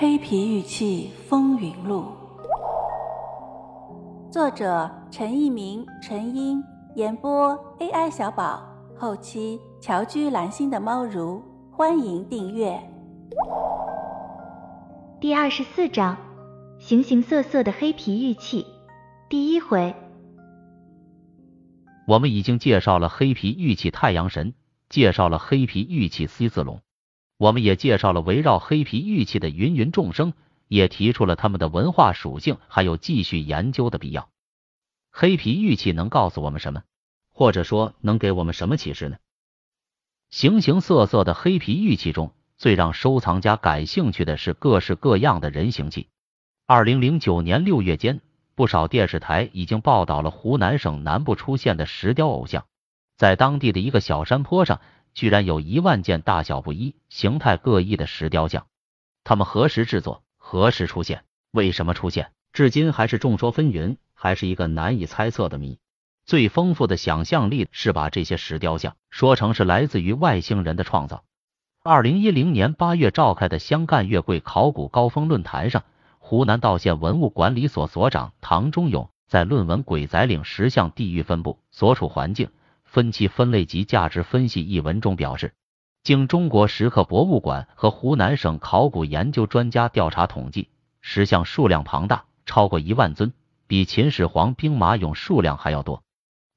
黑皮玉器风云录》，作者陈一鸣、陈英，演播 AI 小宝，后期乔居蓝心的猫如，欢迎订阅。第二十四章：形形色色的黑皮玉器。第一回，我们已经介绍了黑皮玉器太阳神，介绍了黑皮玉器 C 字龙。我们也介绍了围绕黑皮玉器的芸芸众生，也提出了他们的文化属性，还有继续研究的必要。黑皮玉器能告诉我们什么，或者说能给我们什么启示呢？形形色色的黑皮玉器中，最让收藏家感兴趣的是各式各样的人形器。二零零九年六月间，不少电视台已经报道了湖南省南部出现的石雕偶像，在当地的一个小山坡上。居然有一万件大小不一、形态各异的石雕像，他们何时制作？何时出现？为什么出现？至今还是众说纷纭，还是一个难以猜测的谜。最丰富的想象力是把这些石雕像说成是来自于外星人的创造。二零一零年八月召开的湘赣粤桂考古高峰论坛上，湖南道县文物管理所所长唐忠勇在论文《鬼仔岭石像地域分布、所处环境》。分期分类及价值分析一文中表示，经中国石刻博物馆和湖南省考古研究专家调查统计，石像数量庞大，超过一万尊，比秦始皇兵马俑数量还要多。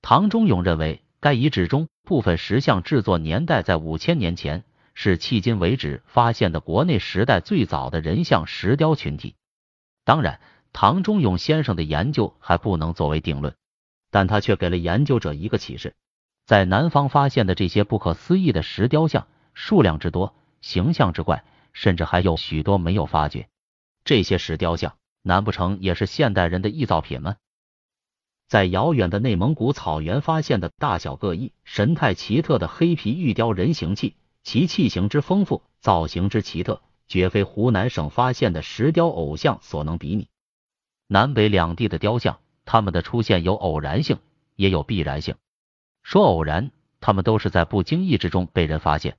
唐中勇认为，该遗址中部分石像制作年代在五千年前，是迄今为止发现的国内时代最早的人像石雕群体。当然，唐中勇先生的研究还不能作为定论，但他却给了研究者一个启示。在南方发现的这些不可思议的石雕像，数量之多，形象之怪，甚至还有许多没有发掘。这些石雕像，难不成也是现代人的臆造品吗？在遥远的内蒙古草原发现的大小各异、神态奇特的黑皮玉雕人形器，其器型之丰富，造型之奇特，绝非湖南省发现的石雕偶像所能比拟。南北两地的雕像，它们的出现有偶然性，也有必然性。说偶然，他们都是在不经意之中被人发现；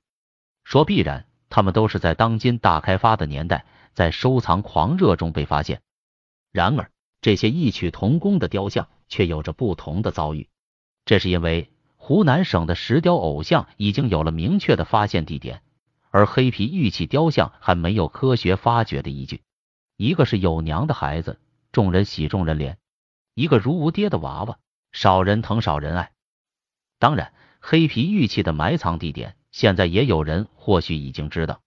说必然，他们都是在当今大开发的年代，在收藏狂热中被发现。然而，这些异曲同工的雕像却有着不同的遭遇。这是因为湖南省的石雕偶像已经有了明确的发现地点，而黑皮玉器雕像还没有科学发掘的依据。一个是有娘的孩子，众人喜众人怜；一个如无爹的娃娃，少人疼少人爱。当然，黑皮玉器的埋藏地点，现在也有人或许已经知道，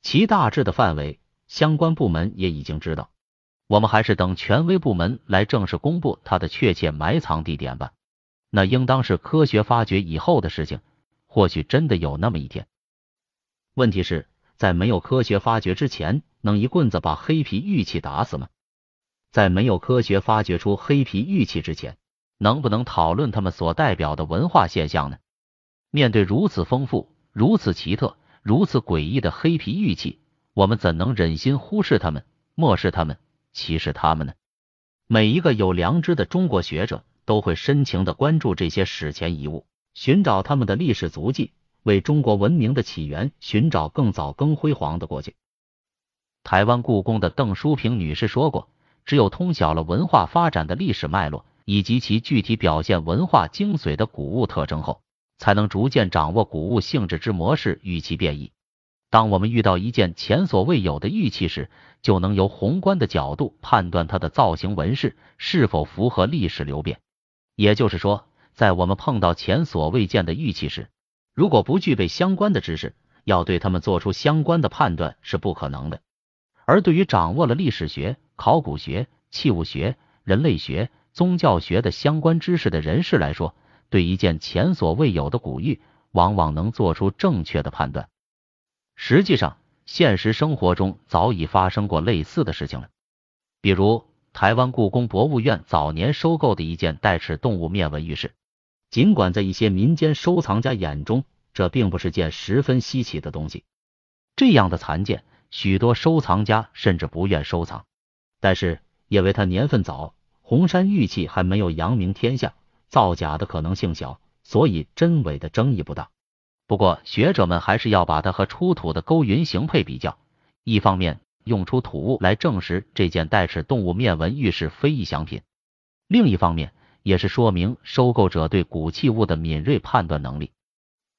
其大致的范围，相关部门也已经知道。我们还是等权威部门来正式公布它的确切埋藏地点吧。那应当是科学发掘以后的事情，或许真的有那么一天。问题是，在没有科学发掘之前，能一棍子把黑皮玉器打死吗？在没有科学发掘出黑皮玉器之前。能不能讨论他们所代表的文化现象呢？面对如此丰富、如此奇特、如此诡异的黑皮玉器，我们怎能忍心忽视他们、漠视他们、歧视他们呢？每一个有良知的中国学者都会深情的关注这些史前遗物，寻找他们的历史足迹，为中国文明的起源寻找更早、更辉煌的过去。台湾故宫的邓淑平女士说过：“只有通晓了文化发展的历史脉络。”以及其具体表现文化精髓的古物特征后，才能逐渐掌握古物性质之模式与其变异。当我们遇到一件前所未有的玉器时，就能由宏观的角度判断它的造型纹饰是否符合历史流变。也就是说，在我们碰到前所未见的玉器时，如果不具备相关的知识，要对他们做出相关的判断是不可能的。而对于掌握了历史学、考古学、器物学、人类学，宗教学的相关知识的人士来说，对一件前所未有的古玉，往往能做出正确的判断。实际上，现实生活中早已发生过类似的事情了。比如，台湾故宫博物院早年收购的一件带齿动物面纹玉饰，尽管在一些民间收藏家眼中，这并不是件十分稀奇的东西。这样的残件，许多收藏家甚至不愿收藏，但是因为它年份早。红山玉器还没有扬名天下，造假的可能性小，所以真伪的争议不大。不过学者们还是要把它和出土的勾云形配比较，一方面用出土物来证实这件带齿动物面纹玉是非异祥品。另一方面，也是说明收购者对古器物的敏锐判断能力。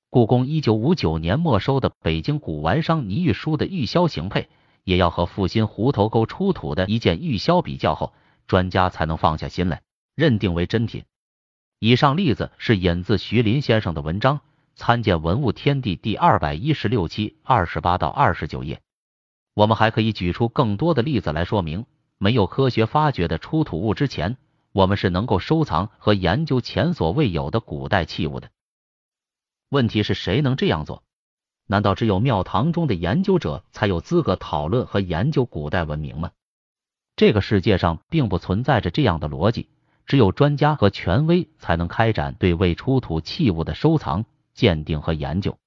故宫一九五九年没收的北京古玩商倪玉书的玉箫形配，也要和阜新湖头沟出土的一件玉箫比较后，专家才能放下心来，认定为真品。以上例子是引自徐林先生的文章，参见《文物天地》第二百一十六期二十八到二十九页。我们还可以举出更多的例子来说明，没有科学发掘的出土物之前。我们是能够收藏和研究前所未有的古代器物的。问题是谁能这样做？难道只有庙堂中的研究者才有资格讨论和研究古代文明吗？这个世界上并不存在着这样的逻辑，只有专家和权威才能开展对未出土器物的收藏、鉴定和研究。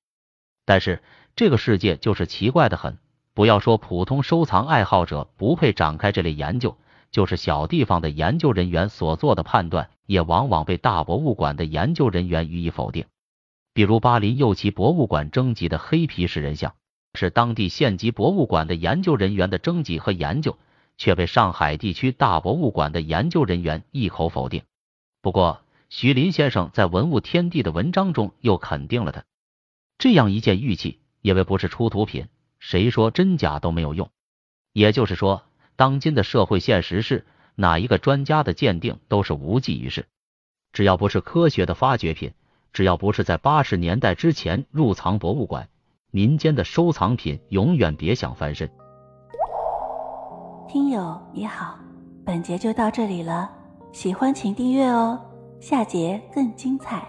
但是这个世界就是奇怪的很，不要说普通收藏爱好者不配展开这类研究。就是小地方的研究人员所做的判断，也往往被大博物馆的研究人员予以否定。比如巴黎右旗博物馆征集的黑皮石人像，是当地县级博物馆的研究人员的征集和研究，却被上海地区大博物馆的研究人员一口否定。不过，徐林先生在《文物天地》的文章中又肯定了它。这样一件玉器，因为不是出土品，谁说真假都没有用。也就是说。当今的社会现实是，哪一个专家的鉴定都是无济于事。只要不是科学的发掘品，只要不是在八十年代之前入藏博物馆，民间的收藏品永远别想翻身。听友你好，本节就到这里了，喜欢请订阅哦，下节更精彩。